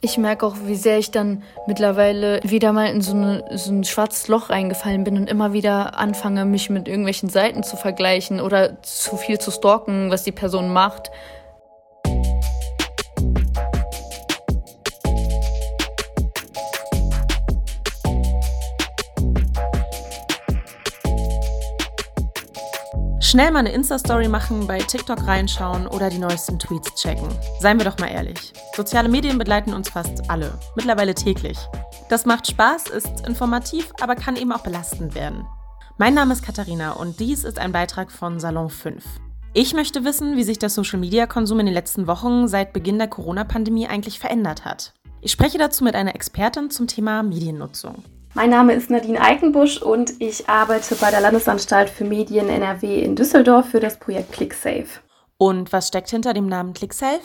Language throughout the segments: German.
Ich merke auch, wie sehr ich dann mittlerweile wieder mal in so, eine, so ein schwarzes Loch reingefallen bin und immer wieder anfange, mich mit irgendwelchen Seiten zu vergleichen oder zu viel zu stalken, was die Person macht. Schnell mal eine Insta-Story machen, bei TikTok reinschauen oder die neuesten Tweets checken. Seien wir doch mal ehrlich. Soziale Medien begleiten uns fast alle, mittlerweile täglich. Das macht Spaß, ist informativ, aber kann eben auch belastend werden. Mein Name ist Katharina und dies ist ein Beitrag von Salon 5. Ich möchte wissen, wie sich der Social-Media-Konsum in den letzten Wochen seit Beginn der Corona-Pandemie eigentlich verändert hat. Ich spreche dazu mit einer Expertin zum Thema Mediennutzung. Mein Name ist Nadine Eikenbusch und ich arbeite bei der Landesanstalt für Medien NRW in Düsseldorf für das Projekt ClickSafe. Und was steckt hinter dem Namen ClickSafe?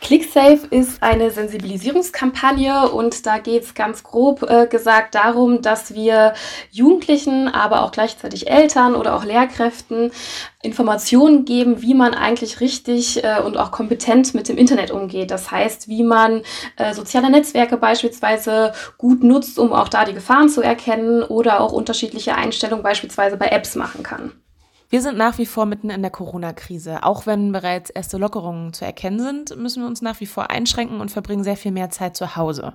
ClickSafe ist eine Sensibilisierungskampagne und da geht es ganz grob äh, gesagt darum, dass wir Jugendlichen, aber auch gleichzeitig Eltern oder auch Lehrkräften Informationen geben, wie man eigentlich richtig äh, und auch kompetent mit dem Internet umgeht. Das heißt, wie man äh, soziale Netzwerke beispielsweise gut nutzt, um auch da die Gefahren zu erkennen oder auch unterschiedliche Einstellungen beispielsweise bei Apps machen kann. Wir sind nach wie vor mitten in der Corona-Krise. Auch wenn bereits erste Lockerungen zu erkennen sind, müssen wir uns nach wie vor einschränken und verbringen sehr viel mehr Zeit zu Hause.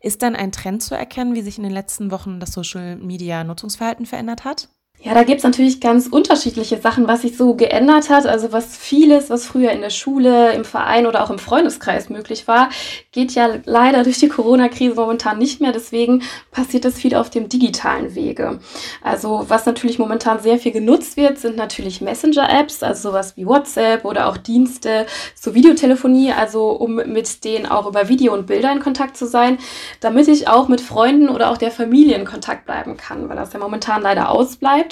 Ist dann ein Trend zu erkennen, wie sich in den letzten Wochen das Social-Media-Nutzungsverhalten verändert hat? Ja, da gibt's natürlich ganz unterschiedliche Sachen, was sich so geändert hat. Also was vieles, was früher in der Schule, im Verein oder auch im Freundeskreis möglich war, geht ja leider durch die Corona-Krise momentan nicht mehr. Deswegen passiert das viel auf dem digitalen Wege. Also was natürlich momentan sehr viel genutzt wird, sind natürlich Messenger-Apps, also sowas wie WhatsApp oder auch Dienste zur Videotelefonie, also um mit denen auch über Video und Bilder in Kontakt zu sein, damit ich auch mit Freunden oder auch der Familie in Kontakt bleiben kann, weil das ja momentan leider ausbleibt.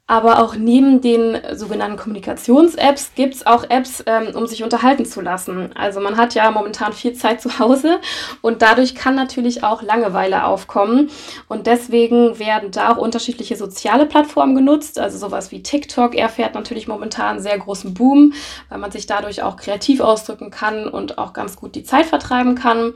Aber auch neben den sogenannten Kommunikations-Apps gibt es auch Apps, ähm, um sich unterhalten zu lassen. Also man hat ja momentan viel Zeit zu Hause und dadurch kann natürlich auch Langeweile aufkommen. Und deswegen werden da auch unterschiedliche soziale Plattformen genutzt. Also sowas wie TikTok erfährt natürlich momentan einen sehr großen Boom, weil man sich dadurch auch kreativ ausdrücken kann und auch ganz gut die Zeit vertreiben kann.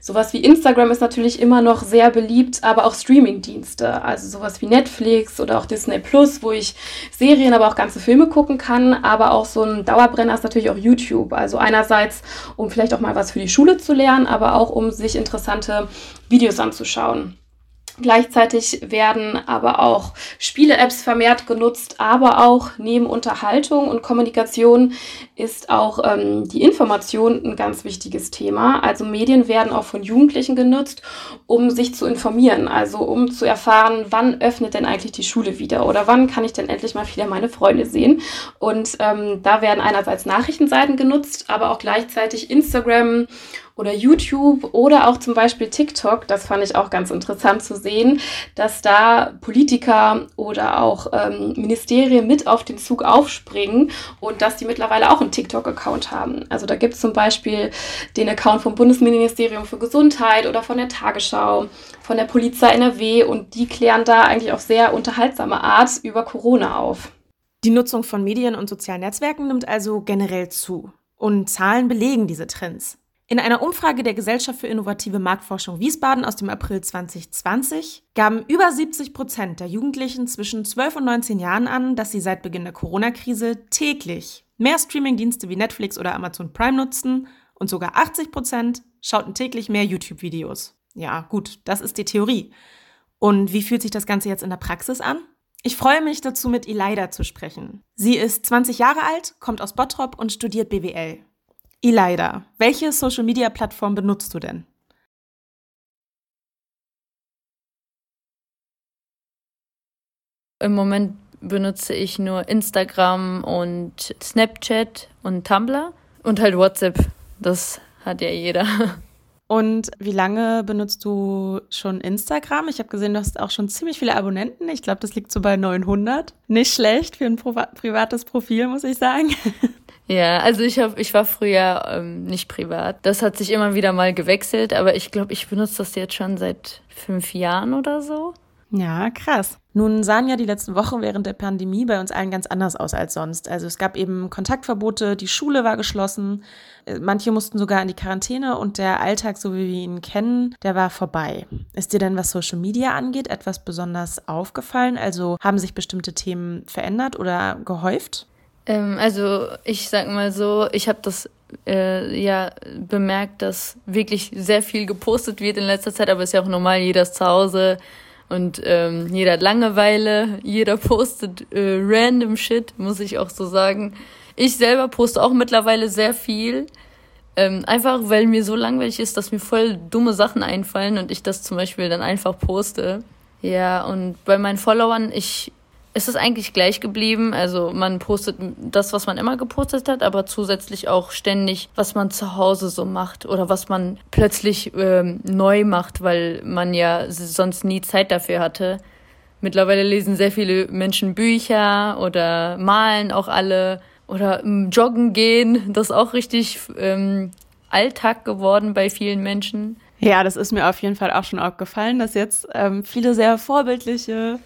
Sowas wie Instagram ist natürlich immer noch sehr beliebt, aber auch Streaming-Dienste, also sowas wie Netflix oder auch Disney Plus, wo ich Serien, aber auch ganze Filme gucken kann. Aber auch so ein Dauerbrenner ist natürlich auch YouTube. Also einerseits, um vielleicht auch mal was für die Schule zu lernen, aber auch um sich interessante Videos anzuschauen. Gleichzeitig werden aber auch Spiele-Apps vermehrt genutzt, aber auch neben Unterhaltung und Kommunikation ist auch ähm, die Information ein ganz wichtiges Thema. Also Medien werden auch von Jugendlichen genutzt, um sich zu informieren, also um zu erfahren, wann öffnet denn eigentlich die Schule wieder oder wann kann ich denn endlich mal wieder meine Freunde sehen. Und ähm, da werden einerseits Nachrichtenseiten genutzt, aber auch gleichzeitig Instagram oder YouTube oder auch zum Beispiel TikTok. Das fand ich auch ganz interessant zu sehen, dass da Politiker oder auch ähm, Ministerien mit auf den Zug aufspringen und dass die mittlerweile auch einen TikTok-Account haben. Also da gibt es zum Beispiel den Account vom Bundesministerium für Gesundheit oder von der Tagesschau, von der Polizei NRW und die klären da eigentlich auf sehr unterhaltsame Art über Corona auf. Die Nutzung von Medien und sozialen Netzwerken nimmt also generell zu. Und Zahlen belegen diese Trends. In einer Umfrage der Gesellschaft für innovative Marktforschung Wiesbaden aus dem April 2020 gaben über 70 Prozent der Jugendlichen zwischen 12 und 19 Jahren an, dass sie seit Beginn der Corona-Krise täglich mehr Streamingdienste wie Netflix oder Amazon Prime nutzten und sogar 80 Prozent schauten täglich mehr YouTube-Videos. Ja, gut, das ist die Theorie. Und wie fühlt sich das Ganze jetzt in der Praxis an? Ich freue mich dazu, mit Elida zu sprechen. Sie ist 20 Jahre alt, kommt aus Bottrop und studiert BWL. Elida, welche Social-Media-Plattform benutzt du denn? Im Moment benutze ich nur Instagram und Snapchat und Tumblr und halt WhatsApp. Das hat ja jeder. Und wie lange benutzt du schon Instagram? Ich habe gesehen, du hast auch schon ziemlich viele Abonnenten. Ich glaube, das liegt so bei 900. Nicht schlecht für ein privates Profil, muss ich sagen. Ja, also ich hab, ich war früher ähm, nicht privat. Das hat sich immer wieder mal gewechselt, aber ich glaube, ich benutze das jetzt schon seit fünf Jahren oder so. Ja, krass. Nun sahen ja die letzten Wochen während der Pandemie bei uns allen ganz anders aus als sonst. Also es gab eben Kontaktverbote, die Schule war geschlossen, äh, manche mussten sogar in die Quarantäne und der Alltag, so wie wir ihn kennen, der war vorbei. Ist dir denn, was Social Media angeht, etwas besonders aufgefallen? Also haben sich bestimmte Themen verändert oder gehäuft? Ähm, also ich sag mal so, ich habe das äh, ja bemerkt, dass wirklich sehr viel gepostet wird in letzter Zeit, aber ist ja auch normal, jeder ist zu Hause und ähm, jeder hat Langeweile, jeder postet äh, random Shit, muss ich auch so sagen. Ich selber poste auch mittlerweile sehr viel. Ähm, einfach weil mir so langweilig ist, dass mir voll dumme Sachen einfallen und ich das zum Beispiel dann einfach poste. Ja, und bei meinen Followern, ich ist es eigentlich gleich geblieben. Also man postet das, was man immer gepostet hat, aber zusätzlich auch ständig, was man zu Hause so macht oder was man plötzlich ähm, neu macht, weil man ja sonst nie Zeit dafür hatte. Mittlerweile lesen sehr viele Menschen Bücher oder malen auch alle oder ähm, joggen gehen. Das ist auch richtig ähm, Alltag geworden bei vielen Menschen. Ja, das ist mir auf jeden Fall auch schon aufgefallen, dass jetzt ähm, viele sehr vorbildliche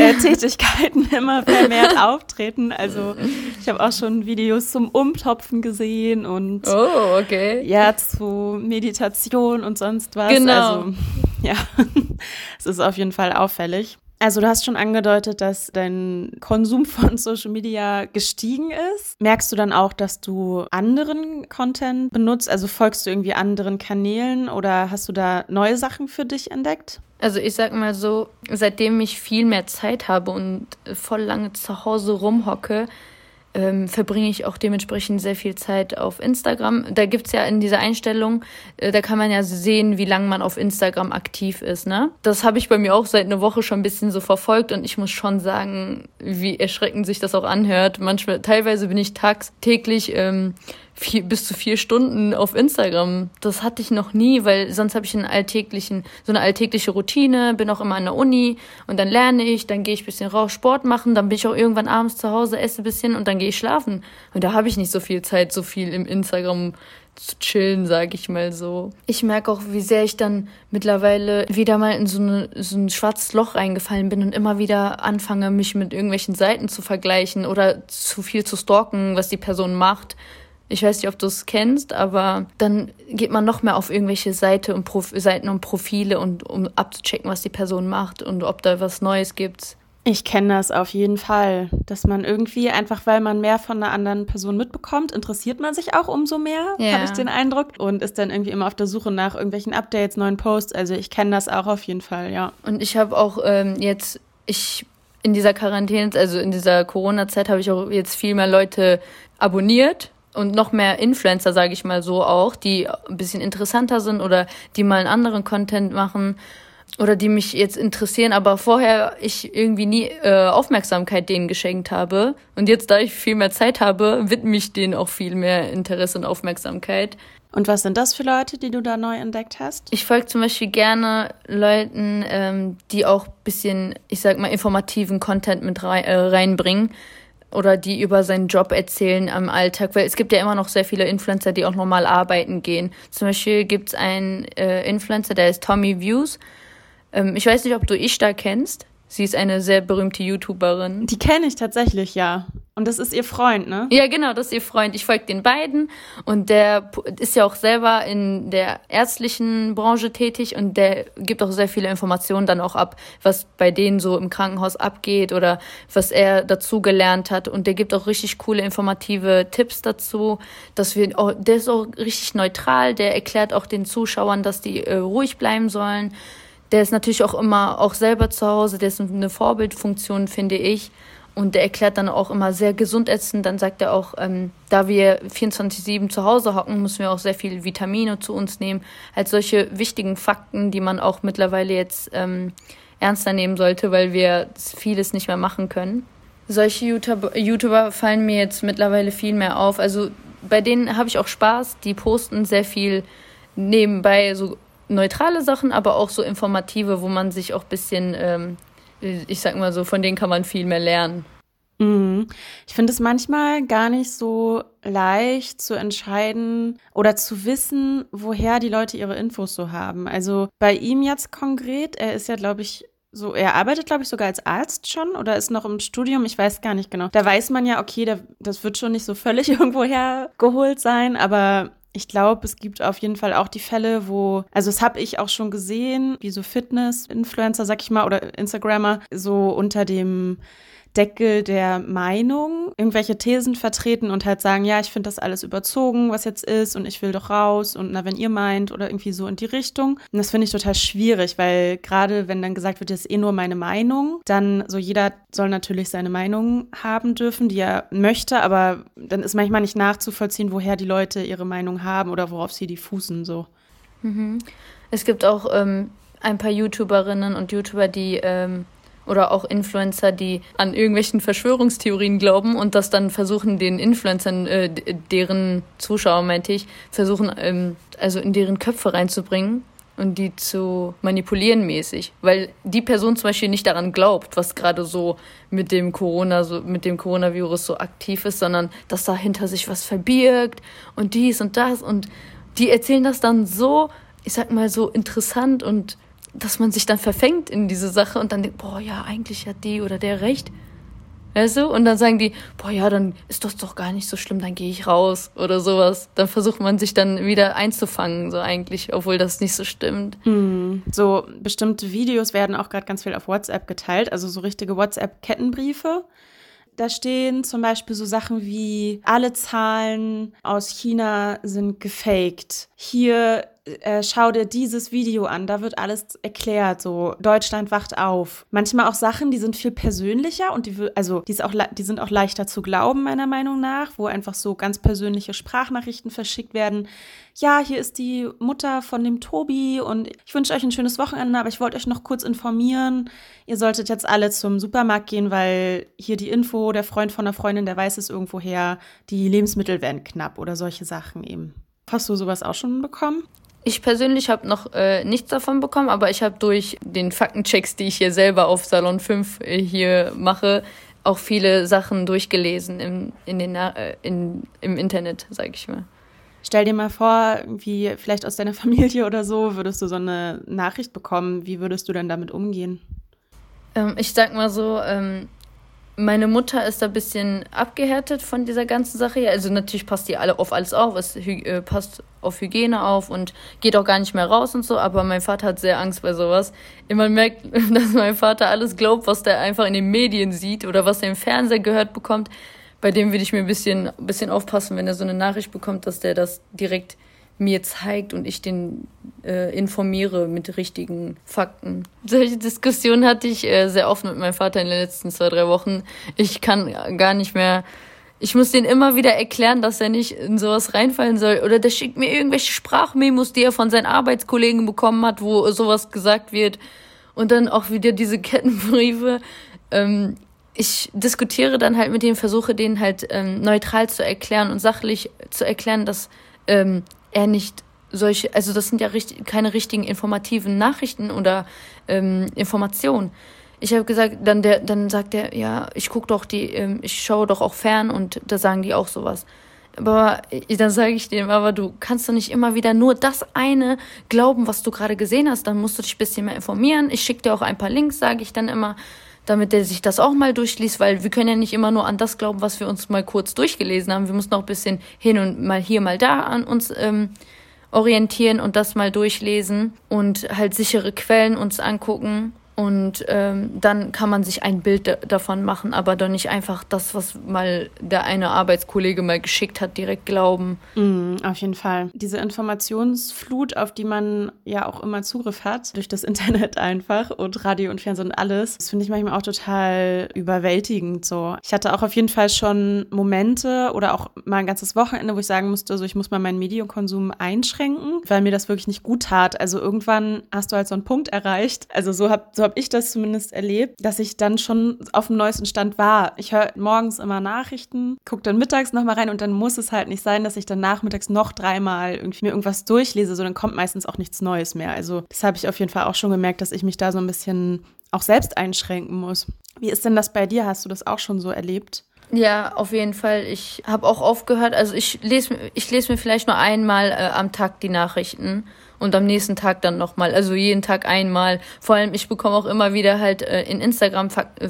äh, Tätigkeiten immer vermehrt auftreten. Also ich habe auch schon Videos zum Umtopfen gesehen und oh, okay. ja, zu Meditation und sonst was. Genau. Also ja, es ist auf jeden Fall auffällig. Also du hast schon angedeutet, dass dein Konsum von Social Media gestiegen ist. Merkst du dann auch, dass du anderen Content benutzt? Also folgst du irgendwie anderen Kanälen oder hast du da neue Sachen für dich entdeckt? Also ich sag mal so, seitdem ich viel mehr Zeit habe und voll lange zu Hause rumhocke, ähm, verbringe ich auch dementsprechend sehr viel Zeit auf Instagram. Da gibt's ja in dieser Einstellung, äh, da kann man ja sehen, wie lange man auf Instagram aktiv ist. Ne? Das habe ich bei mir auch seit einer Woche schon ein bisschen so verfolgt und ich muss schon sagen, wie erschreckend sich das auch anhört. Manchmal, teilweise bin ich tagtäglich ähm, vier, bis zu vier Stunden auf Instagram. Das hatte ich noch nie, weil sonst habe ich einen alltäglichen, so eine alltägliche Routine, bin auch immer an der Uni und dann lerne ich, dann gehe ich bisschen raus Sport machen, dann bin ich auch irgendwann abends zu Hause, esse bisschen und dann gehe ich schlafen. Und da habe ich nicht so viel Zeit, so viel im Instagram zu chillen, sage ich mal so. Ich merke auch, wie sehr ich dann mittlerweile wieder mal in so, eine, so ein schwarzes Loch reingefallen bin und immer wieder anfange, mich mit irgendwelchen Seiten zu vergleichen oder zu viel zu stalken, was die Person macht ich weiß nicht, ob du es kennst, aber dann geht man noch mehr auf irgendwelche Seite und Prof Seiten und Profile und um abzuchecken, was die Person macht und ob da was Neues gibt. Ich kenne das auf jeden Fall, dass man irgendwie einfach, weil man mehr von einer anderen Person mitbekommt, interessiert man sich auch umso mehr, ja. habe ich den Eindruck, und ist dann irgendwie immer auf der Suche nach irgendwelchen Updates, neuen Posts. Also ich kenne das auch auf jeden Fall, ja. Und ich habe auch ähm, jetzt, ich in dieser Quarantäne, also in dieser Corona-Zeit, habe ich auch jetzt viel mehr Leute abonniert und noch mehr Influencer, sage ich mal so auch, die ein bisschen interessanter sind oder die mal einen anderen Content machen oder die mich jetzt interessieren, aber vorher ich irgendwie nie äh, Aufmerksamkeit denen geschenkt habe. Und jetzt, da ich viel mehr Zeit habe, widme ich denen auch viel mehr Interesse und Aufmerksamkeit. Und was sind das für Leute, die du da neu entdeckt hast? Ich folge zum Beispiel gerne Leuten, ähm, die auch bisschen, ich sag mal, informativen Content mit rein, äh, reinbringen oder die über seinen Job erzählen am Alltag, weil es gibt ja immer noch sehr viele Influencer, die auch normal arbeiten gehen. Zum Beispiel gibt's einen äh, Influencer, der ist Tommy Views. Ähm, ich weiß nicht, ob du Ishtar kennst. Sie ist eine sehr berühmte YouTuberin. Die kenne ich tatsächlich, ja. Und das ist ihr Freund, ne? Ja, genau, das ist ihr Freund. Ich folge den beiden und der ist ja auch selber in der ärztlichen Branche tätig und der gibt auch sehr viele Informationen dann auch ab, was bei denen so im Krankenhaus abgeht oder was er dazu gelernt hat. Und der gibt auch richtig coole informative Tipps dazu, dass wir, der ist auch richtig neutral, der erklärt auch den Zuschauern, dass die äh, ruhig bleiben sollen. Der ist natürlich auch immer auch selber zu Hause, der ist eine Vorbildfunktion, finde ich. Und der erklärt dann auch immer sehr gesund essen. Dann sagt er auch, ähm, da wir 24-7 zu Hause hocken, müssen wir auch sehr viel Vitamine zu uns nehmen. Als solche wichtigen Fakten, die man auch mittlerweile jetzt ähm, ernster nehmen sollte, weil wir vieles nicht mehr machen können. Solche YouTuber, YouTuber fallen mir jetzt mittlerweile viel mehr auf. Also bei denen habe ich auch Spaß. Die posten sehr viel nebenbei so neutrale Sachen, aber auch so informative, wo man sich auch bisschen ähm, ich sag mal so, von denen kann man viel mehr lernen. Mhm. Ich finde es manchmal gar nicht so leicht zu entscheiden oder zu wissen, woher die Leute ihre Infos so haben. Also bei ihm jetzt konkret, er ist ja, glaube ich, so, er arbeitet, glaube ich, sogar als Arzt schon oder ist noch im Studium, ich weiß gar nicht genau. Da weiß man ja, okay, da, das wird schon nicht so völlig irgendwo hergeholt sein, aber ich glaube, es gibt auf jeden Fall auch die Fälle, wo, also das habe ich auch schon gesehen, wie so Fitness-Influencer, sag ich mal, oder Instagrammer, so unter dem Deckel der Meinung irgendwelche Thesen vertreten und halt sagen, ja, ich finde das alles überzogen, was jetzt ist und ich will doch raus und na, wenn ihr meint oder irgendwie so in die Richtung. Und das finde ich total schwierig, weil gerade wenn dann gesagt wird, das ist eh nur meine Meinung, dann so jeder soll natürlich seine Meinung haben dürfen, die er möchte, aber dann ist manchmal nicht nachzuvollziehen, woher die Leute ihre Meinung haben oder worauf sie die fußen so. Mhm. Es gibt auch ähm, ein paar YouTuberinnen und YouTuber, die ähm, oder auch Influencer, die an irgendwelchen Verschwörungstheorien glauben und das dann versuchen, den Influencern, äh, deren Zuschauer, meinte ich, versuchen, ähm, also in deren Köpfe reinzubringen und die zu manipulieren mäßig, weil die Person zum Beispiel nicht daran glaubt, was gerade so mit dem Corona, so mit dem Coronavirus so aktiv ist, sondern dass dahinter sich was verbirgt und dies und das. Und die erzählen das dann so, ich sag mal so interessant und dass man sich dann verfängt in diese Sache und dann denkt, boah, ja, eigentlich hat die oder der recht. Weißt du? Und dann sagen die, boah, ja, dann ist das doch gar nicht so schlimm, dann gehe ich raus oder sowas. Dann versucht man sich dann wieder einzufangen, so eigentlich, obwohl das nicht so stimmt. Hm. So bestimmte Videos werden auch gerade ganz viel auf WhatsApp geteilt, also so richtige WhatsApp-Kettenbriefe. Da stehen zum Beispiel so Sachen wie, alle Zahlen aus China sind gefaked. Hier äh, schau dir dieses Video an, da wird alles erklärt, so Deutschland wacht auf. Manchmal auch Sachen, die sind viel persönlicher und die, also die, ist auch, die sind auch leichter zu glauben, meiner Meinung nach, wo einfach so ganz persönliche Sprachnachrichten verschickt werden. Ja, hier ist die Mutter von dem Tobi und ich wünsche euch ein schönes Wochenende, aber ich wollte euch noch kurz informieren. Ihr solltet jetzt alle zum Supermarkt gehen, weil hier die Info, der Freund von der Freundin, der weiß es irgendwoher, die Lebensmittel werden knapp oder solche Sachen eben. Hast du sowas auch schon bekommen? Ich persönlich habe noch äh, nichts davon bekommen, aber ich habe durch den Faktenchecks, die ich hier selber auf Salon 5 äh, hier mache, auch viele Sachen durchgelesen im, in den, äh, in, im Internet, sage ich mal. Stell dir mal vor, wie vielleicht aus deiner Familie oder so, würdest du so eine Nachricht bekommen. Wie würdest du denn damit umgehen? Ähm, ich sag mal so, ähm, meine Mutter ist da ein bisschen abgehärtet von dieser ganzen Sache. Also natürlich passt die alle auf alles auf, es äh, passt auf Hygiene auf und geht auch gar nicht mehr raus und so, aber mein Vater hat sehr Angst bei sowas. Man merkt, dass mein Vater alles glaubt, was der einfach in den Medien sieht oder was er im Fernsehen gehört bekommt. Bei dem würde ich mir ein bisschen, ein bisschen aufpassen, wenn er so eine Nachricht bekommt, dass der das direkt mir zeigt und ich den äh, informiere mit richtigen Fakten. Solche Diskussionen hatte ich äh, sehr oft mit meinem Vater in den letzten zwei, drei Wochen. Ich kann gar nicht mehr. Ich muss den immer wieder erklären, dass er nicht in sowas reinfallen soll. Oder der schickt mir irgendwelche Sprachmemos, die er von seinen Arbeitskollegen bekommen hat, wo sowas gesagt wird. Und dann auch wieder diese Kettenbriefe. Ähm, ich diskutiere dann halt mit denen, versuche denen halt ähm, neutral zu erklären und sachlich zu erklären, dass ähm, er nicht solche, also das sind ja richtig, keine richtigen informativen Nachrichten oder ähm, Informationen. Ich habe gesagt, dann der, dann sagt er, ja, ich gucke doch die, ähm, ich schaue doch auch fern und da sagen die auch sowas. Aber dann sage ich dem, aber du kannst doch nicht immer wieder nur das eine glauben, was du gerade gesehen hast. Dann musst du dich ein bisschen mehr informieren. Ich schicke dir auch ein paar Links, sage ich dann immer, damit er sich das auch mal durchliest, weil wir können ja nicht immer nur an das glauben, was wir uns mal kurz durchgelesen haben. Wir müssen auch ein bisschen hin und mal hier, mal da an uns ähm, orientieren und das mal durchlesen und halt sichere Quellen uns angucken und ähm, dann kann man sich ein Bild davon machen, aber doch nicht einfach das, was mal der eine Arbeitskollege mal geschickt hat, direkt glauben. Mm, auf jeden Fall. Diese Informationsflut, auf die man ja auch immer Zugriff hat, durch das Internet einfach und Radio und Fernsehen und alles, das finde ich manchmal auch total überwältigend so. Ich hatte auch auf jeden Fall schon Momente oder auch mal ein ganzes Wochenende, wo ich sagen musste, also ich muss mal meinen Medienkonsum einschränken, weil mir das wirklich nicht gut tat. Also irgendwann hast du halt so einen Punkt erreicht. Also so hab, so habe ich das zumindest erlebt, dass ich dann schon auf dem neuesten Stand war. Ich höre morgens immer Nachrichten, gucke dann mittags nochmal rein und dann muss es halt nicht sein, dass ich dann nachmittags noch dreimal irgendwie mir irgendwas durchlese, so dann kommt meistens auch nichts Neues mehr. Also das habe ich auf jeden Fall auch schon gemerkt, dass ich mich da so ein bisschen auch selbst einschränken muss. Wie ist denn das bei dir? Hast du das auch schon so erlebt? Ja, auf jeden Fall. Ich habe auch aufgehört. Also ich lese, ich lese mir vielleicht nur einmal äh, am Tag die Nachrichten und am nächsten Tag dann nochmal. Also jeden Tag einmal. Vor allem, ich bekomme auch immer wieder halt äh, in Instagram äh,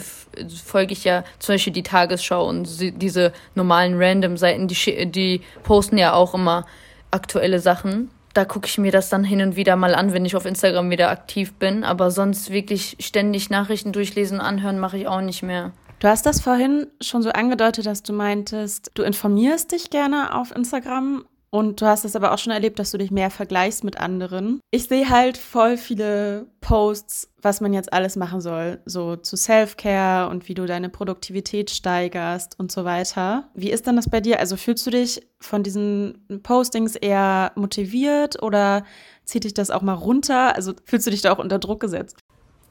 folge ich ja zum Beispiel die Tagesschau und diese normalen Random-Seiten, die, die posten ja auch immer aktuelle Sachen. Da gucke ich mir das dann hin und wieder mal an, wenn ich auf Instagram wieder aktiv bin. Aber sonst wirklich ständig Nachrichten durchlesen und anhören mache ich auch nicht mehr. Du hast das vorhin schon so angedeutet, dass du meintest, du informierst dich gerne auf Instagram und du hast es aber auch schon erlebt, dass du dich mehr vergleichst mit anderen. Ich sehe halt voll viele Posts, was man jetzt alles machen soll, so zu Self-Care und wie du deine Produktivität steigerst und so weiter. Wie ist denn das bei dir? Also fühlst du dich von diesen Postings eher motiviert oder zieht dich das auch mal runter? Also fühlst du dich da auch unter Druck gesetzt?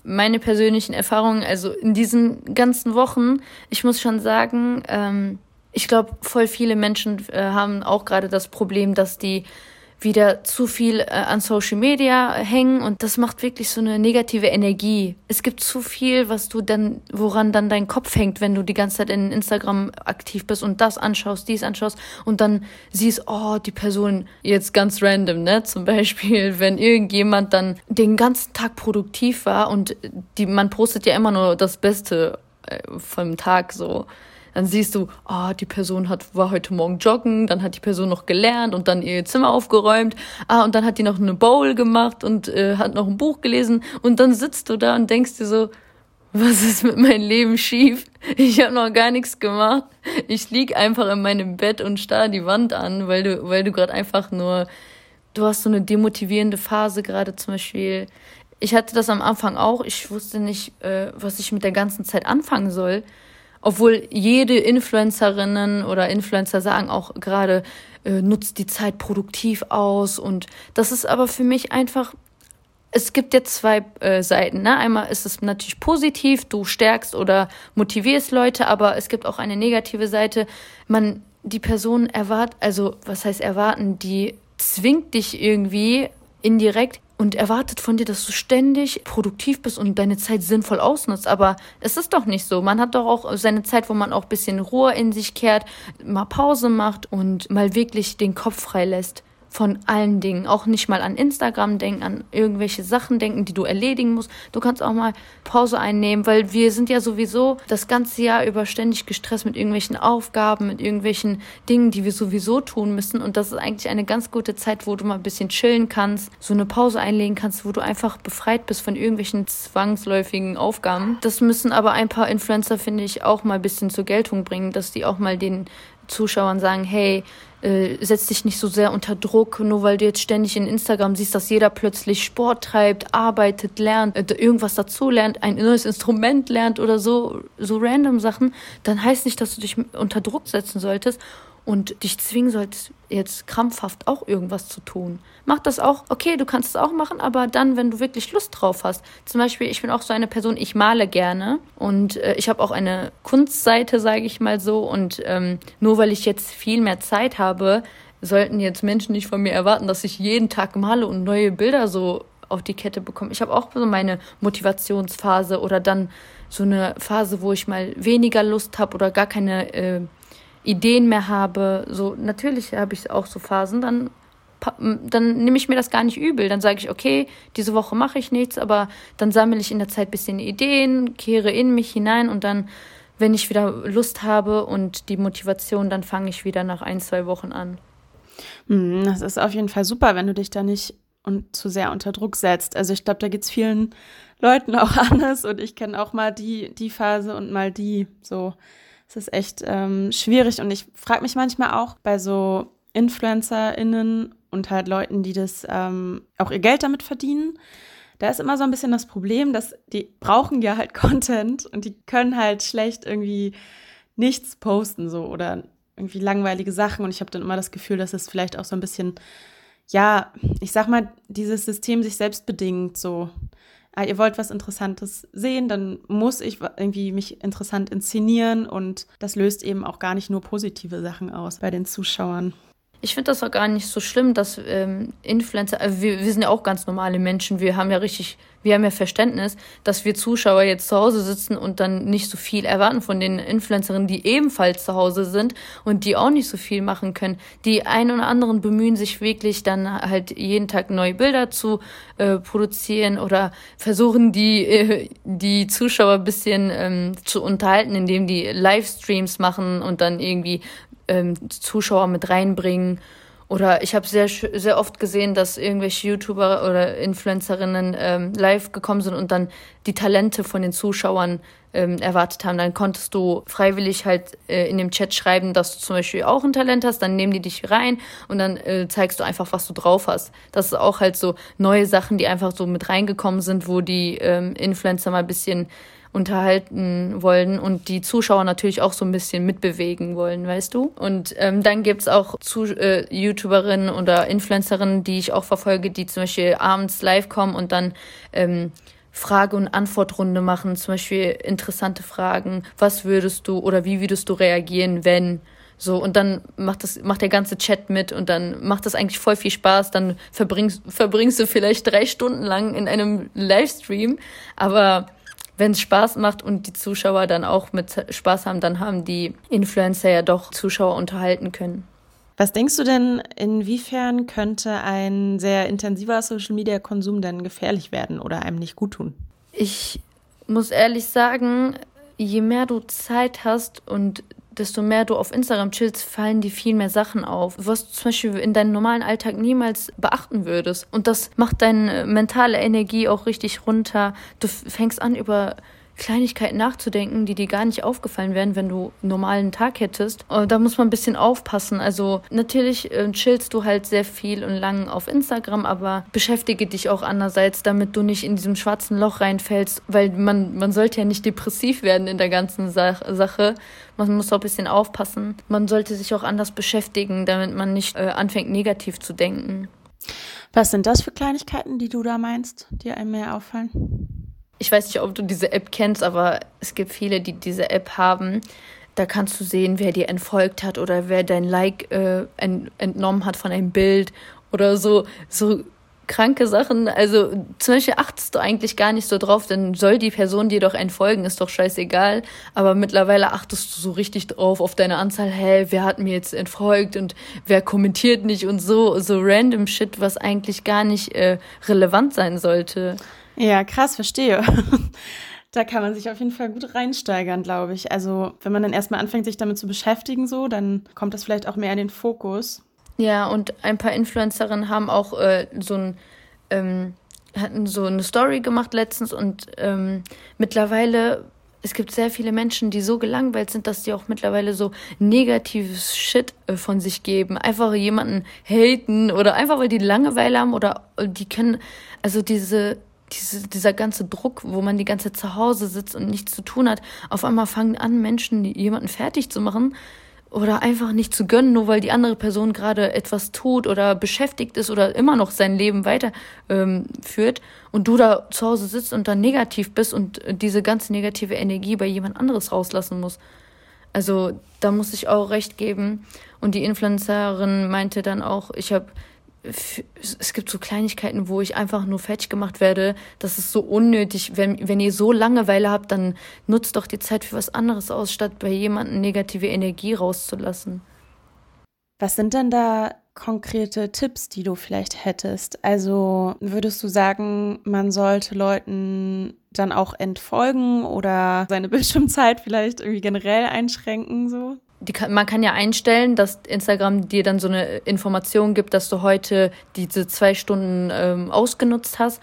meine persönlichen Erfahrungen, also in diesen ganzen Wochen, ich muss schon sagen, ähm, ich glaube, voll viele Menschen äh, haben auch gerade das Problem, dass die wieder zu viel äh, an Social Media hängen und das macht wirklich so eine negative Energie. Es gibt zu viel, was du dann, woran dann dein Kopf hängt, wenn du die ganze Zeit in Instagram aktiv bist und das anschaust, dies anschaust und dann siehst, oh, die Person jetzt ganz random, ne? Zum Beispiel, wenn irgendjemand dann den ganzen Tag produktiv war und die, man postet ja immer nur das Beste äh, vom Tag so dann siehst du, ah, die Person hat, war heute Morgen joggen, dann hat die Person noch gelernt und dann ihr Zimmer aufgeräumt, ah, und dann hat die noch eine Bowl gemacht und äh, hat noch ein Buch gelesen und dann sitzt du da und denkst dir so, was ist mit meinem Leben schief? Ich habe noch gar nichts gemacht. Ich lieg einfach in meinem Bett und starr die Wand an, weil du, weil du gerade einfach nur, du hast so eine demotivierende Phase gerade zum Beispiel. Ich hatte das am Anfang auch. Ich wusste nicht, äh, was ich mit der ganzen Zeit anfangen soll. Obwohl jede Influencerinnen oder Influencer sagen auch gerade, äh, nutzt die Zeit produktiv aus. Und das ist aber für mich einfach, es gibt jetzt zwei äh, Seiten. Ne? Einmal ist es natürlich positiv, du stärkst oder motivierst Leute, aber es gibt auch eine negative Seite. Man, die Person erwartet, also was heißt erwarten, die zwingt dich irgendwie indirekt und erwartet von dir, dass du ständig produktiv bist und deine Zeit sinnvoll ausnutzt. Aber es ist doch nicht so. Man hat doch auch seine Zeit, wo man auch bisschen Ruhe in sich kehrt, mal Pause macht und mal wirklich den Kopf frei lässt von allen Dingen. Auch nicht mal an Instagram denken, an irgendwelche Sachen denken, die du erledigen musst. Du kannst auch mal Pause einnehmen, weil wir sind ja sowieso das ganze Jahr über ständig gestresst mit irgendwelchen Aufgaben, mit irgendwelchen Dingen, die wir sowieso tun müssen. Und das ist eigentlich eine ganz gute Zeit, wo du mal ein bisschen chillen kannst, so eine Pause einlegen kannst, wo du einfach befreit bist von irgendwelchen zwangsläufigen Aufgaben. Das müssen aber ein paar Influencer, finde ich, auch mal ein bisschen zur Geltung bringen, dass die auch mal den Zuschauern sagen, hey, äh, setz dich nicht so sehr unter Druck, nur weil du jetzt ständig in Instagram siehst, dass jeder plötzlich Sport treibt, arbeitet, lernt, äh, irgendwas dazu lernt, ein neues Instrument lernt oder so, so random Sachen, dann heißt nicht, dass du dich unter Druck setzen solltest und dich zwingen sollst, jetzt krampfhaft auch irgendwas zu tun. Mach das auch, okay, du kannst es auch machen, aber dann, wenn du wirklich Lust drauf hast. Zum Beispiel, ich bin auch so eine Person, ich male gerne und äh, ich habe auch eine Kunstseite, sage ich mal so. Und ähm, nur weil ich jetzt viel mehr Zeit habe, sollten jetzt Menschen nicht von mir erwarten, dass ich jeden Tag male und neue Bilder so auf die Kette bekomme. Ich habe auch so meine Motivationsphase oder dann so eine Phase, wo ich mal weniger Lust habe oder gar keine äh, Ideen mehr habe. So, natürlich habe ich auch so Phasen, dann, dann nehme ich mir das gar nicht übel. Dann sage ich, okay, diese Woche mache ich nichts, aber dann sammle ich in der Zeit bisschen Ideen, kehre in mich hinein und dann, wenn ich wieder Lust habe und die Motivation, dann fange ich wieder nach ein, zwei Wochen an. Hm, das ist auf jeden Fall super, wenn du dich da nicht und zu sehr unter Druck setzt. Also ich glaube, da geht es vielen Leuten auch anders und ich kenne auch mal die, die Phase und mal die so. Es ist echt ähm, schwierig und ich frage mich manchmal auch bei so InfluencerInnen und halt Leuten, die das ähm, auch ihr Geld damit verdienen. Da ist immer so ein bisschen das Problem, dass die brauchen ja halt Content und die können halt schlecht irgendwie nichts posten so oder irgendwie langweilige Sachen und ich habe dann immer das Gefühl, dass es vielleicht auch so ein bisschen ja, ich sag mal, dieses System sich selbst bedingt so ah, ihr wollt was Interessantes sehen, dann muss ich irgendwie mich interessant inszenieren und das löst eben auch gar nicht nur positive Sachen aus bei den Zuschauern. Ich finde das auch gar nicht so schlimm, dass ähm, Influencer, also wir, wir sind ja auch ganz normale Menschen, wir haben ja richtig, wir haben ja Verständnis, dass wir Zuschauer jetzt zu Hause sitzen und dann nicht so viel erwarten von den Influencerinnen, die ebenfalls zu Hause sind und die auch nicht so viel machen können. Die einen oder anderen bemühen sich wirklich dann halt jeden Tag neue Bilder zu äh, produzieren oder versuchen die, äh, die Zuschauer bisschen ähm, zu unterhalten, indem die Livestreams machen und dann irgendwie ähm, Zuschauer mit reinbringen. Oder ich habe sehr, sehr oft gesehen, dass irgendwelche YouTuber oder Influencerinnen ähm, live gekommen sind und dann die Talente von den Zuschauern ähm, erwartet haben. Dann konntest du freiwillig halt äh, in dem Chat schreiben, dass du zum Beispiel auch ein Talent hast, dann nehmen die dich rein und dann äh, zeigst du einfach, was du drauf hast. Das ist auch halt so neue Sachen, die einfach so mit reingekommen sind, wo die ähm, Influencer mal ein bisschen unterhalten wollen und die Zuschauer natürlich auch so ein bisschen mitbewegen wollen, weißt du? Und ähm, dann gibt's auch zu, äh, YouTuberinnen oder Influencerinnen, die ich auch verfolge, die zum Beispiel abends live kommen und dann ähm, Frage- und Antwortrunde machen, zum Beispiel interessante Fragen. Was würdest du oder wie würdest du reagieren, wenn? So, und dann macht das, macht der ganze Chat mit und dann macht das eigentlich voll viel Spaß. Dann verbringst, verbringst du vielleicht drei Stunden lang in einem Livestream, aber wenn es Spaß macht und die Zuschauer dann auch mit Spaß haben, dann haben die Influencer ja doch Zuschauer unterhalten können. Was denkst du denn, inwiefern könnte ein sehr intensiver Social-Media-Konsum denn gefährlich werden oder einem nicht gut tun? Ich muss ehrlich sagen, je mehr du Zeit hast und desto mehr du auf Instagram chillst, fallen dir viel mehr Sachen auf, was du zum Beispiel in deinem normalen Alltag niemals beachten würdest. Und das macht deine mentale Energie auch richtig runter. Du fängst an, über Kleinigkeiten nachzudenken, die dir gar nicht aufgefallen wären, wenn du einen normalen Tag hättest. Und da muss man ein bisschen aufpassen. Also natürlich äh, chillst du halt sehr viel und lang auf Instagram, aber beschäftige dich auch andererseits, damit du nicht in diesem schwarzen Loch reinfällst, weil man, man sollte ja nicht depressiv werden in der ganzen Sa Sache. Man muss auch ein bisschen aufpassen. Man sollte sich auch anders beschäftigen, damit man nicht äh, anfängt, negativ zu denken. Was sind das für Kleinigkeiten, die du da meinst, die einem mehr auffallen? Ich weiß nicht, ob du diese App kennst, aber es gibt viele, die diese App haben. Da kannst du sehen, wer dir entfolgt hat oder wer dein Like äh, entnommen hat von einem Bild oder so, so kranke Sachen. Also zum Beispiel achtest du eigentlich gar nicht so drauf, denn soll die Person dir doch entfolgen, ist doch scheißegal. Aber mittlerweile achtest du so richtig drauf auf deine Anzahl, hä, wer hat mir jetzt entfolgt und wer kommentiert nicht und so, so random Shit, was eigentlich gar nicht äh, relevant sein sollte. Ja, krass, verstehe. da kann man sich auf jeden Fall gut reinsteigern, glaube ich. Also, wenn man dann erstmal anfängt, sich damit zu beschäftigen, so, dann kommt das vielleicht auch mehr in den Fokus. Ja, und ein paar Influencerinnen haben auch äh, so ein ähm, hatten so eine Story gemacht letztens und ähm, mittlerweile es gibt sehr viele Menschen, die so gelangweilt sind, dass sie auch mittlerweile so negatives Shit äh, von sich geben. Einfach jemanden haten oder einfach weil die Langeweile haben oder die können, also diese diese, dieser ganze Druck, wo man die ganze Zeit zu Hause sitzt und nichts zu tun hat, auf einmal fangen an, Menschen jemanden fertig zu machen oder einfach nicht zu gönnen, nur weil die andere Person gerade etwas tut oder beschäftigt ist oder immer noch sein Leben weiter ähm, und du da zu Hause sitzt und dann negativ bist und diese ganze negative Energie bei jemand anderes rauslassen musst. Also da muss ich auch recht geben. Und die Influencerin meinte dann auch, ich habe es gibt so Kleinigkeiten, wo ich einfach nur fertig gemacht werde. Das ist so unnötig. Wenn, wenn ihr so Langeweile habt, dann nutzt doch die Zeit für was anderes aus, statt bei jemandem negative Energie rauszulassen. Was sind denn da konkrete Tipps, die du vielleicht hättest? Also würdest du sagen, man sollte Leuten dann auch entfolgen oder seine Bildschirmzeit vielleicht irgendwie generell einschränken so? Kann, man kann ja einstellen, dass Instagram dir dann so eine Information gibt, dass du heute diese zwei Stunden ähm, ausgenutzt hast.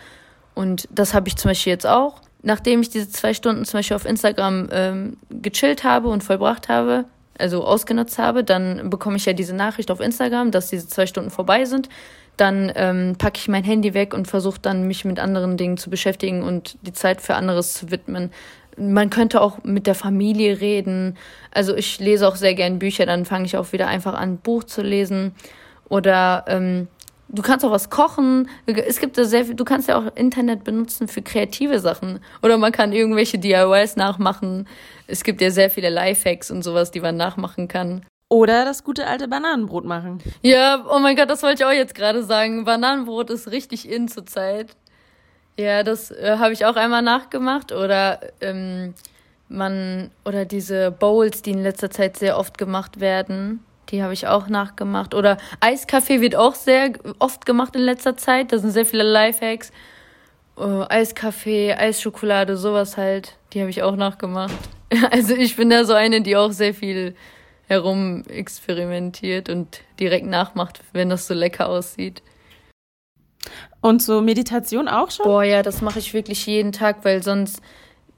Und das habe ich zum Beispiel jetzt auch. Nachdem ich diese zwei Stunden zum Beispiel auf Instagram ähm, gechillt habe und vollbracht habe, also ausgenutzt habe, dann bekomme ich ja diese Nachricht auf Instagram, dass diese zwei Stunden vorbei sind. Dann ähm, packe ich mein Handy weg und versuche dann, mich mit anderen Dingen zu beschäftigen und die Zeit für anderes zu widmen man könnte auch mit der Familie reden. Also ich lese auch sehr gern Bücher, dann fange ich auch wieder einfach an, ein Buch zu lesen. Oder ähm, du kannst auch was kochen. Es gibt da sehr viel, du kannst ja auch Internet benutzen für kreative Sachen. Oder man kann irgendwelche DIYs nachmachen. Es gibt ja sehr viele Lifehacks und sowas, die man nachmachen kann. Oder das gute alte Bananenbrot machen. Ja, oh mein Gott, das wollte ich auch jetzt gerade sagen. Bananenbrot ist richtig in zurzeit. Ja, das äh, habe ich auch einmal nachgemacht. Oder ähm, man oder diese Bowls, die in letzter Zeit sehr oft gemacht werden, die habe ich auch nachgemacht. Oder Eiskaffee wird auch sehr oft gemacht in letzter Zeit. Da sind sehr viele Lifehacks. Uh, Eiskaffee, Eisschokolade, sowas halt. Die habe ich auch nachgemacht. Also ich bin da so eine, die auch sehr viel herum experimentiert und direkt nachmacht, wenn das so lecker aussieht. Und so Meditation auch schon? Boah, ja, das mache ich wirklich jeden Tag, weil sonst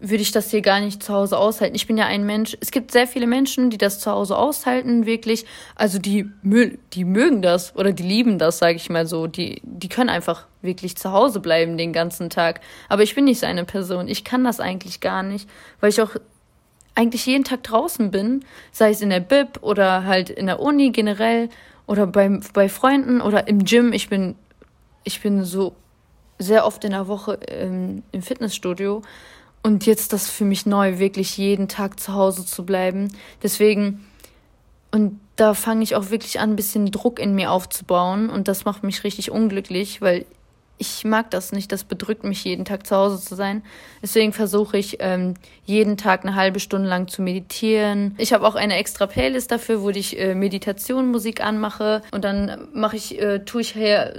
würde ich das hier gar nicht zu Hause aushalten. Ich bin ja ein Mensch. Es gibt sehr viele Menschen, die das zu Hause aushalten, wirklich. Also die, die mögen das oder die lieben das, sage ich mal so. Die, die können einfach wirklich zu Hause bleiben den ganzen Tag. Aber ich bin nicht so eine Person. Ich kann das eigentlich gar nicht, weil ich auch eigentlich jeden Tag draußen bin, sei es in der Bib oder halt in der Uni generell oder bei, bei Freunden oder im Gym. Ich bin, ich bin so sehr oft in der Woche im, im Fitnessstudio und jetzt das für mich neu, wirklich jeden Tag zu Hause zu bleiben. Deswegen, und da fange ich auch wirklich an, ein bisschen Druck in mir aufzubauen. Und das macht mich richtig unglücklich, weil ich mag das nicht. Das bedrückt mich, jeden Tag zu Hause zu sein. Deswegen versuche ich, ähm, jeden Tag eine halbe Stunde lang zu meditieren. Ich habe auch eine extra Playlist dafür, wo ich äh, Meditation Musik anmache. Und dann mache ich, äh, tue ich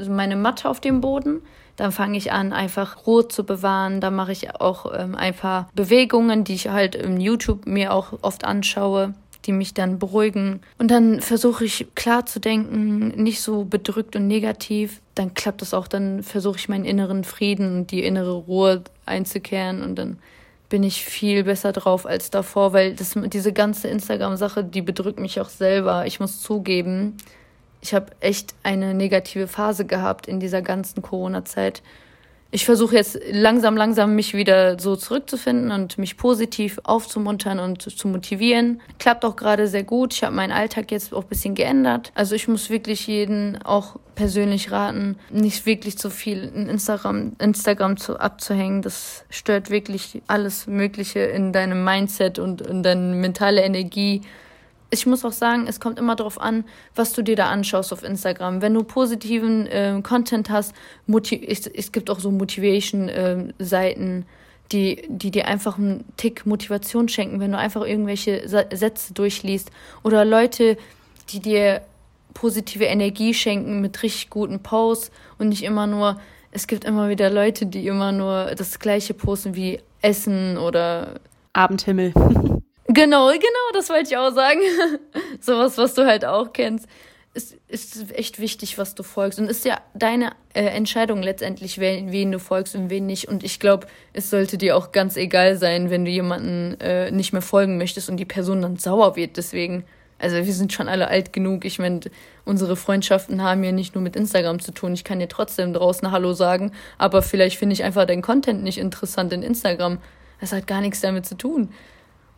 meine Matte auf dem Boden dann fange ich an, einfach Ruhe zu bewahren. Dann mache ich auch ähm, ein paar Bewegungen, die ich halt im YouTube mir auch oft anschaue die mich dann beruhigen. Und dann versuche ich klar zu denken, nicht so bedrückt und negativ. Dann klappt das auch, dann versuche ich meinen inneren Frieden und die innere Ruhe einzukehren und dann bin ich viel besser drauf als davor, weil das, diese ganze Instagram-Sache, die bedrückt mich auch selber. Ich muss zugeben, ich habe echt eine negative Phase gehabt in dieser ganzen Corona-Zeit. Ich versuche jetzt langsam, langsam mich wieder so zurückzufinden und mich positiv aufzumuntern und zu motivieren. Klappt auch gerade sehr gut. Ich habe meinen Alltag jetzt auch ein bisschen geändert. Also ich muss wirklich jeden auch persönlich raten, nicht wirklich zu viel in Instagram, Instagram zu, abzuhängen. Das stört wirklich alles Mögliche in deinem Mindset und in deine mentale Energie ich muss auch sagen, es kommt immer darauf an, was du dir da anschaust auf Instagram. Wenn du positiven äh, Content hast, es, es gibt auch so Motivation-Seiten, äh, die, die dir einfach einen Tick Motivation schenken, wenn du einfach irgendwelche Sätze durchliest. Oder Leute, die dir positive Energie schenken mit richtig guten Posts und nicht immer nur, es gibt immer wieder Leute, die immer nur das gleiche posten wie Essen oder Abendhimmel. Genau, genau, das wollte ich auch sagen. Sowas, was du halt auch kennst. Es ist echt wichtig, was du folgst. Und ist ja deine äh, Entscheidung letztendlich, wen, wen du folgst und wen nicht. Und ich glaube, es sollte dir auch ganz egal sein, wenn du jemanden äh, nicht mehr folgen möchtest und die Person dann sauer wird. Deswegen, also wir sind schon alle alt genug. Ich meine, unsere Freundschaften haben ja nicht nur mit Instagram zu tun. Ich kann dir trotzdem draußen Hallo sagen, aber vielleicht finde ich einfach deinen Content nicht interessant in Instagram. Das hat gar nichts damit zu tun.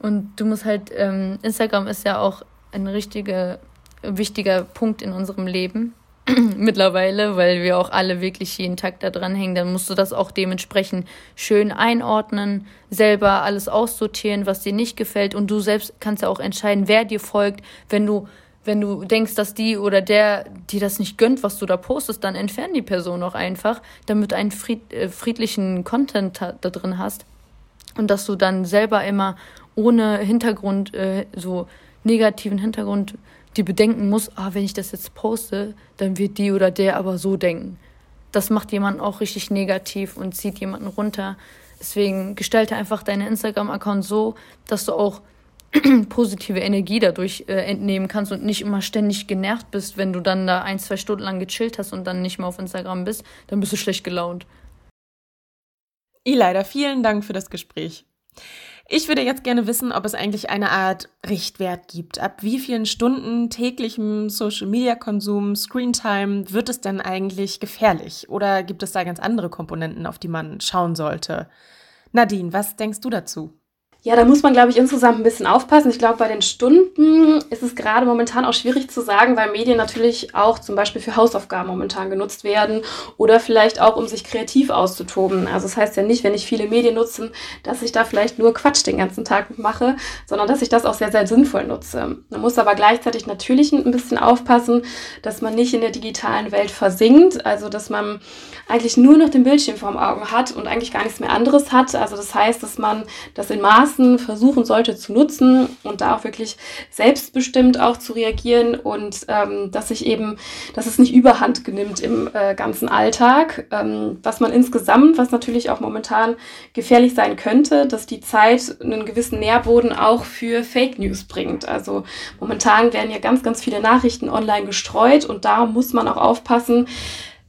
Und du musst halt, ähm, Instagram ist ja auch ein richtiger, wichtiger Punkt in unserem Leben mittlerweile, weil wir auch alle wirklich jeden Tag da dran hängen. Dann musst du das auch dementsprechend schön einordnen, selber alles aussortieren, was dir nicht gefällt. Und du selbst kannst ja auch entscheiden, wer dir folgt. Wenn du, wenn du denkst, dass die oder der dir das nicht gönnt, was du da postest, dann entfern die Person auch einfach, damit du einen fried, äh, friedlichen Content da drin hast. Und dass du dann selber immer ohne Hintergrund, äh, so negativen Hintergrund, die bedenken muss, ah, wenn ich das jetzt poste, dann wird die oder der aber so denken. Das macht jemanden auch richtig negativ und zieht jemanden runter. Deswegen gestalte einfach deinen Instagram-Account so, dass du auch positive Energie dadurch äh, entnehmen kannst und nicht immer ständig genervt bist, wenn du dann da ein, zwei Stunden lang gechillt hast und dann nicht mehr auf Instagram bist, dann bist du schlecht gelaunt. Leider, vielen Dank für das Gespräch. Ich würde jetzt gerne wissen, ob es eigentlich eine Art Richtwert gibt. Ab wie vielen Stunden täglichem Social-Media-Konsum, Screentime wird es denn eigentlich gefährlich? Oder gibt es da ganz andere Komponenten, auf die man schauen sollte? Nadine, was denkst du dazu? Ja, da muss man, glaube ich, insgesamt ein bisschen aufpassen. Ich glaube, bei den Stunden ist es gerade momentan auch schwierig zu sagen, weil Medien natürlich auch zum Beispiel für Hausaufgaben momentan genutzt werden oder vielleicht auch, um sich kreativ auszutoben. Also das heißt ja nicht, wenn ich viele Medien nutzen, dass ich da vielleicht nur Quatsch den ganzen Tag mache, sondern dass ich das auch sehr, sehr sinnvoll nutze. Man muss aber gleichzeitig natürlich ein bisschen aufpassen, dass man nicht in der digitalen Welt versinkt, also dass man eigentlich nur noch den Bildschirm vorm Augen hat und eigentlich gar nichts mehr anderes hat. Also das heißt, dass man das in Maßen versuchen sollte zu nutzen und da auch wirklich selbstbestimmt auch zu reagieren und ähm, dass sich eben, dass es nicht überhand genimmt im äh, ganzen Alltag. Ähm, was man insgesamt, was natürlich auch momentan gefährlich sein könnte, dass die Zeit einen gewissen Nährboden auch für Fake News bringt. Also momentan werden ja ganz, ganz viele Nachrichten online gestreut und da muss man auch aufpassen,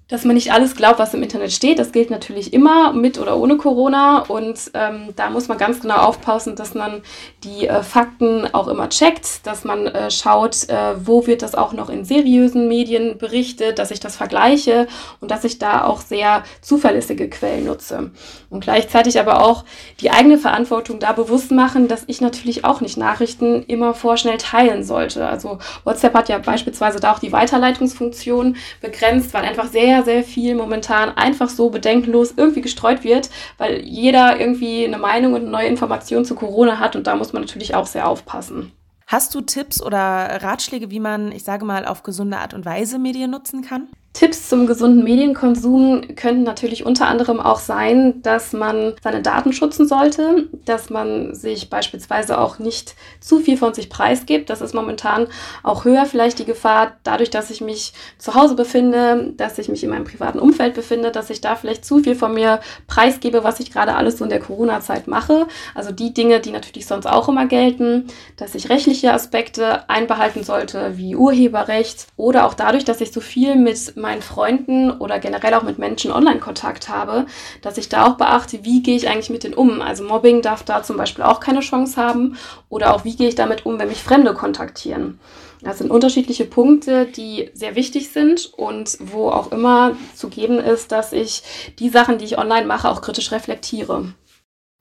dass man nicht alles glaubt, was im Internet steht. Das gilt natürlich immer mit oder ohne Corona. Und ähm, da muss man ganz genau aufpassen, dass man die äh, Fakten auch immer checkt, dass man äh, schaut, äh, wo wird das auch noch in seriösen Medien berichtet, dass ich das vergleiche und dass ich da auch sehr zuverlässige Quellen nutze. Und gleichzeitig aber auch die eigene Verantwortung da bewusst machen, dass ich natürlich auch nicht Nachrichten immer vorschnell teilen sollte. Also WhatsApp hat ja beispielsweise da auch die Weiterleitungsfunktion begrenzt, weil einfach sehr sehr, sehr viel momentan einfach so bedenkenlos irgendwie gestreut wird, weil jeder irgendwie eine Meinung und neue Information zu Corona hat und da muss man natürlich auch sehr aufpassen. Hast du Tipps oder Ratschläge, wie man, ich sage mal, auf gesunde Art und Weise Medien nutzen kann? Tipps zum gesunden Medienkonsum könnten natürlich unter anderem auch sein, dass man seine Daten schützen sollte, dass man sich beispielsweise auch nicht zu viel von sich preisgibt. Das ist momentan auch höher vielleicht die Gefahr, dadurch, dass ich mich zu Hause befinde, dass ich mich in meinem privaten Umfeld befinde, dass ich da vielleicht zu viel von mir preisgebe, was ich gerade alles so in der Corona-Zeit mache. Also die Dinge, die natürlich sonst auch immer gelten, dass ich rechtliche Aspekte einbehalten sollte, wie Urheberrecht oder auch dadurch, dass ich so viel mit meinen Freunden oder generell auch mit Menschen Online-Kontakt habe, dass ich da auch beachte, wie gehe ich eigentlich mit denen um. Also Mobbing darf da zum Beispiel auch keine Chance haben oder auch wie gehe ich damit um, wenn mich Fremde kontaktieren. Das sind unterschiedliche Punkte, die sehr wichtig sind und wo auch immer zu geben ist, dass ich die Sachen, die ich online mache, auch kritisch reflektiere.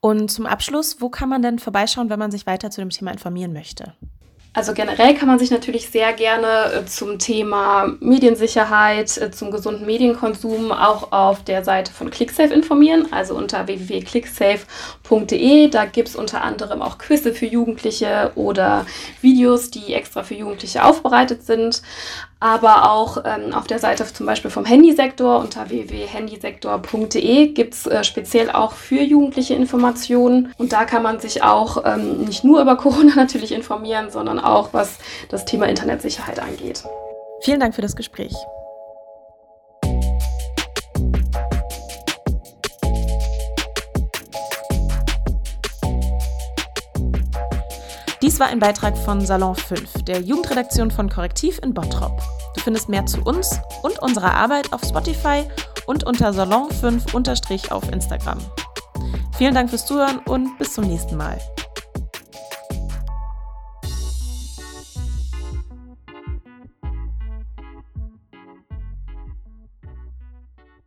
Und zum Abschluss, wo kann man denn vorbeischauen, wenn man sich weiter zu dem Thema informieren möchte? Also generell kann man sich natürlich sehr gerne äh, zum Thema Mediensicherheit, äh, zum gesunden Medienkonsum auch auf der Seite von ClickSafe informieren, also unter www.clicksafe.de. Da gibt es unter anderem auch Quizze für Jugendliche oder Videos, die extra für Jugendliche aufbereitet sind aber auch ähm, auf der Seite zum Beispiel vom Handysektor unter www.handysektor.de gibt es äh, speziell auch für Jugendliche Informationen. Und da kann man sich auch ähm, nicht nur über Corona natürlich informieren, sondern auch was das Thema Internetsicherheit angeht. Vielen Dank für das Gespräch. Dies war ein Beitrag von Salon 5, der Jugendredaktion von Korrektiv in Bottrop. Du findest mehr zu uns und unserer Arbeit auf Spotify und unter Salon 5 auf Instagram. Vielen Dank fürs Zuhören und bis zum nächsten Mal.